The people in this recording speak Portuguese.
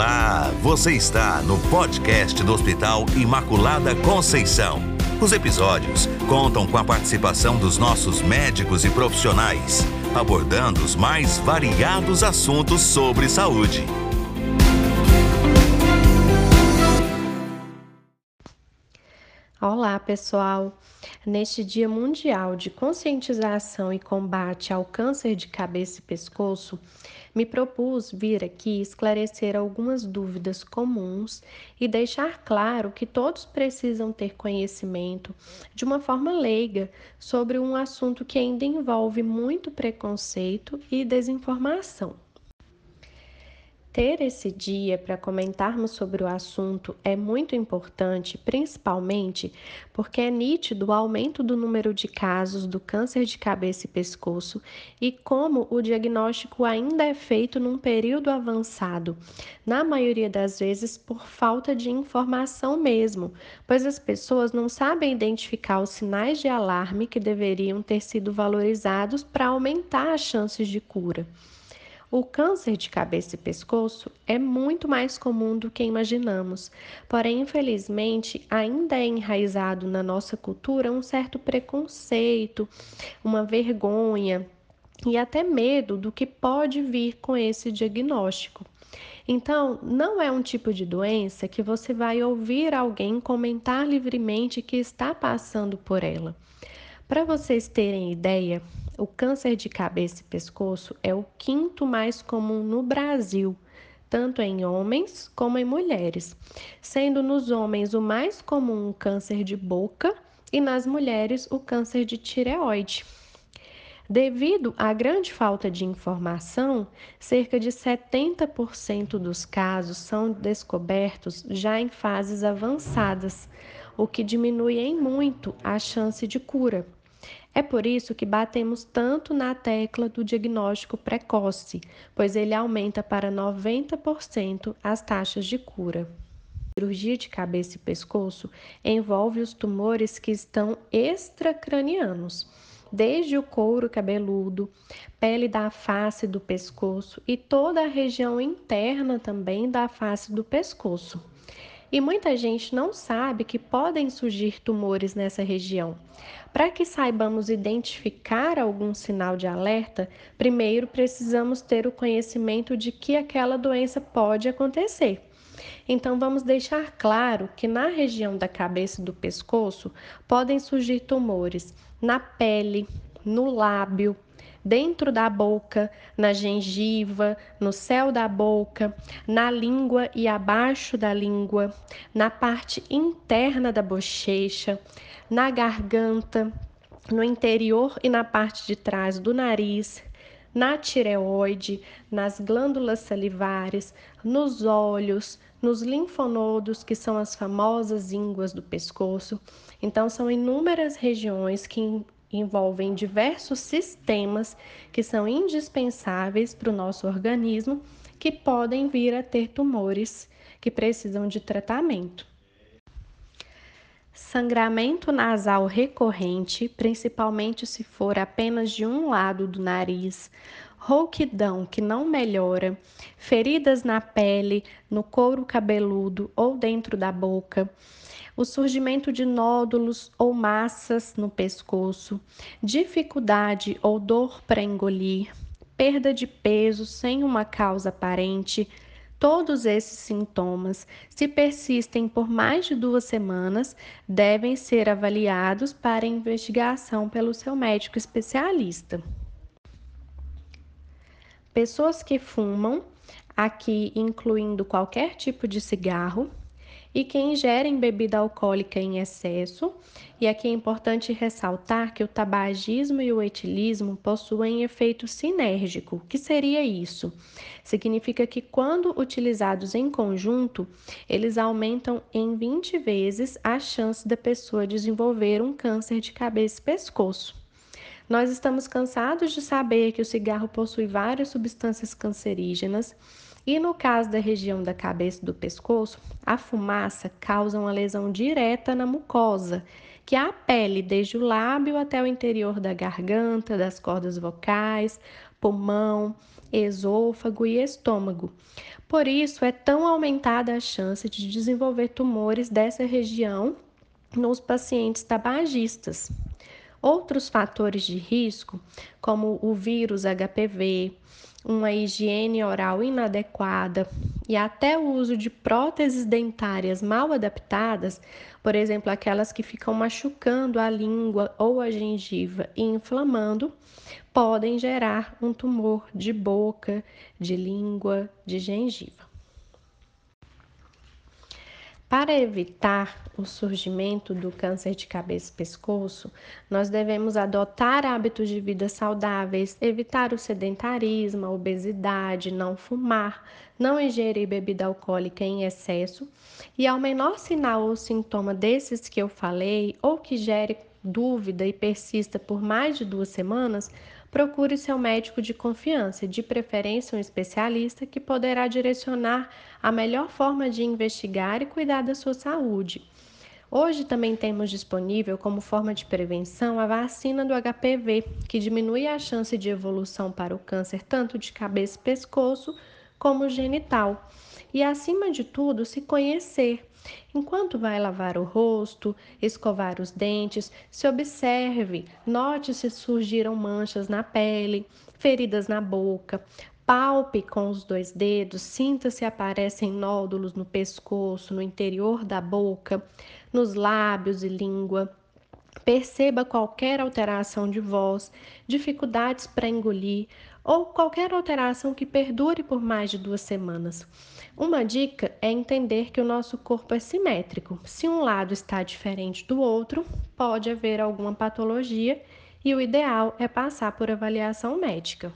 Olá, você está no podcast do Hospital Imaculada Conceição. Os episódios contam com a participação dos nossos médicos e profissionais, abordando os mais variados assuntos sobre saúde. Olá, pessoal! Neste Dia Mundial de Conscientização e Combate ao Câncer de Cabeça e Pescoço, me propus vir aqui esclarecer algumas dúvidas comuns e deixar claro que todos precisam ter conhecimento de uma forma leiga sobre um assunto que ainda envolve muito preconceito e desinformação. Ter esse dia para comentarmos sobre o assunto é muito importante, principalmente porque é nítido o aumento do número de casos do câncer de cabeça e pescoço e como o diagnóstico ainda é feito num período avançado, na maioria das vezes por falta de informação mesmo, pois as pessoas não sabem identificar os sinais de alarme que deveriam ter sido valorizados para aumentar as chances de cura. O câncer de cabeça e pescoço é muito mais comum do que imaginamos, porém, infelizmente, ainda é enraizado na nossa cultura um certo preconceito, uma vergonha e até medo do que pode vir com esse diagnóstico. Então, não é um tipo de doença que você vai ouvir alguém comentar livremente que está passando por ela. Para vocês terem ideia, o câncer de cabeça e pescoço é o quinto mais comum no Brasil, tanto em homens como em mulheres, sendo nos homens o mais comum o câncer de boca e nas mulheres o câncer de tireoide. Devido à grande falta de informação, cerca de 70% dos casos são descobertos já em fases avançadas, o que diminui em muito a chance de cura. É por isso que batemos tanto na tecla do diagnóstico precoce, pois ele aumenta para 90% as taxas de cura. A cirurgia de cabeça e pescoço envolve os tumores que estão extracranianos, desde o couro cabeludo, pele da face do pescoço e toda a região interna também da face do pescoço. E muita gente não sabe que podem surgir tumores nessa região. Para que saibamos identificar algum sinal de alerta, primeiro precisamos ter o conhecimento de que aquela doença pode acontecer. Então, vamos deixar claro que na região da cabeça e do pescoço podem surgir tumores na pele, no lábio, dentro da boca, na gengiva, no céu da boca, na língua e abaixo da língua, na parte interna da bochecha, na garganta, no interior e na parte de trás do nariz, na tireoide, nas glândulas salivares, nos olhos, nos linfonodos, que são as famosas ínguas do pescoço. Então, são inúmeras regiões que envolvem diversos sistemas que são indispensáveis para o nosso organismo, que podem vir a ter tumores que precisam de tratamento. Sangramento nasal recorrente, principalmente se for apenas de um lado do nariz, rouquidão que não melhora, feridas na pele, no couro cabeludo ou dentro da boca, o surgimento de nódulos ou massas no pescoço, dificuldade ou dor para engolir, perda de peso sem uma causa aparente. Todos esses sintomas, se persistem por mais de duas semanas, devem ser avaliados para investigação pelo seu médico especialista. Pessoas que fumam, aqui incluindo qualquer tipo de cigarro, e que ingerem bebida alcoólica em excesso. E aqui é importante ressaltar que o tabagismo e o etilismo possuem efeito sinérgico. O que seria isso? Significa que quando utilizados em conjunto, eles aumentam em 20 vezes a chance da pessoa desenvolver um câncer de cabeça e pescoço. Nós estamos cansados de saber que o cigarro possui várias substâncias cancerígenas e no caso da região da cabeça e do pescoço, a fumaça causa uma lesão direta na mucosa que a pele, desde o lábio até o interior da garganta, das cordas vocais, pulmão, esôfago e estômago. Por isso, é tão aumentada a chance de desenvolver tumores dessa região nos pacientes tabagistas. Outros fatores de risco, como o vírus HPV, uma higiene oral inadequada e até o uso de próteses dentárias mal adaptadas, por exemplo, aquelas que ficam machucando a língua ou a gengiva e inflamando, podem gerar um tumor de boca, de língua, de gengiva. Para evitar o surgimento do câncer de cabeça e pescoço, nós devemos adotar hábitos de vida saudáveis, evitar o sedentarismo, a obesidade, não fumar, não ingerir bebida alcoólica em excesso e, ao menor sinal ou sintoma desses que eu falei ou que gere dúvida e persista por mais de duas semanas, procure seu médico de confiança, de preferência um especialista que poderá direcionar a melhor forma de investigar e cuidar da sua saúde. Hoje também temos disponível como forma de prevenção a vacina do HPV, que diminui a chance de evolução para o câncer tanto de cabeça e pescoço como genital. E acima de tudo, se conhecer. Enquanto vai lavar o rosto, escovar os dentes, se observe, note se surgiram manchas na pele, feridas na boca, palpe com os dois dedos, sinta se aparecem nódulos no pescoço, no interior da boca, nos lábios e língua. Perceba qualquer alteração de voz, dificuldades para engolir ou qualquer alteração que perdure por mais de duas semanas. Uma dica é entender que o nosso corpo é simétrico. Se um lado está diferente do outro, pode haver alguma patologia e o ideal é passar por avaliação médica.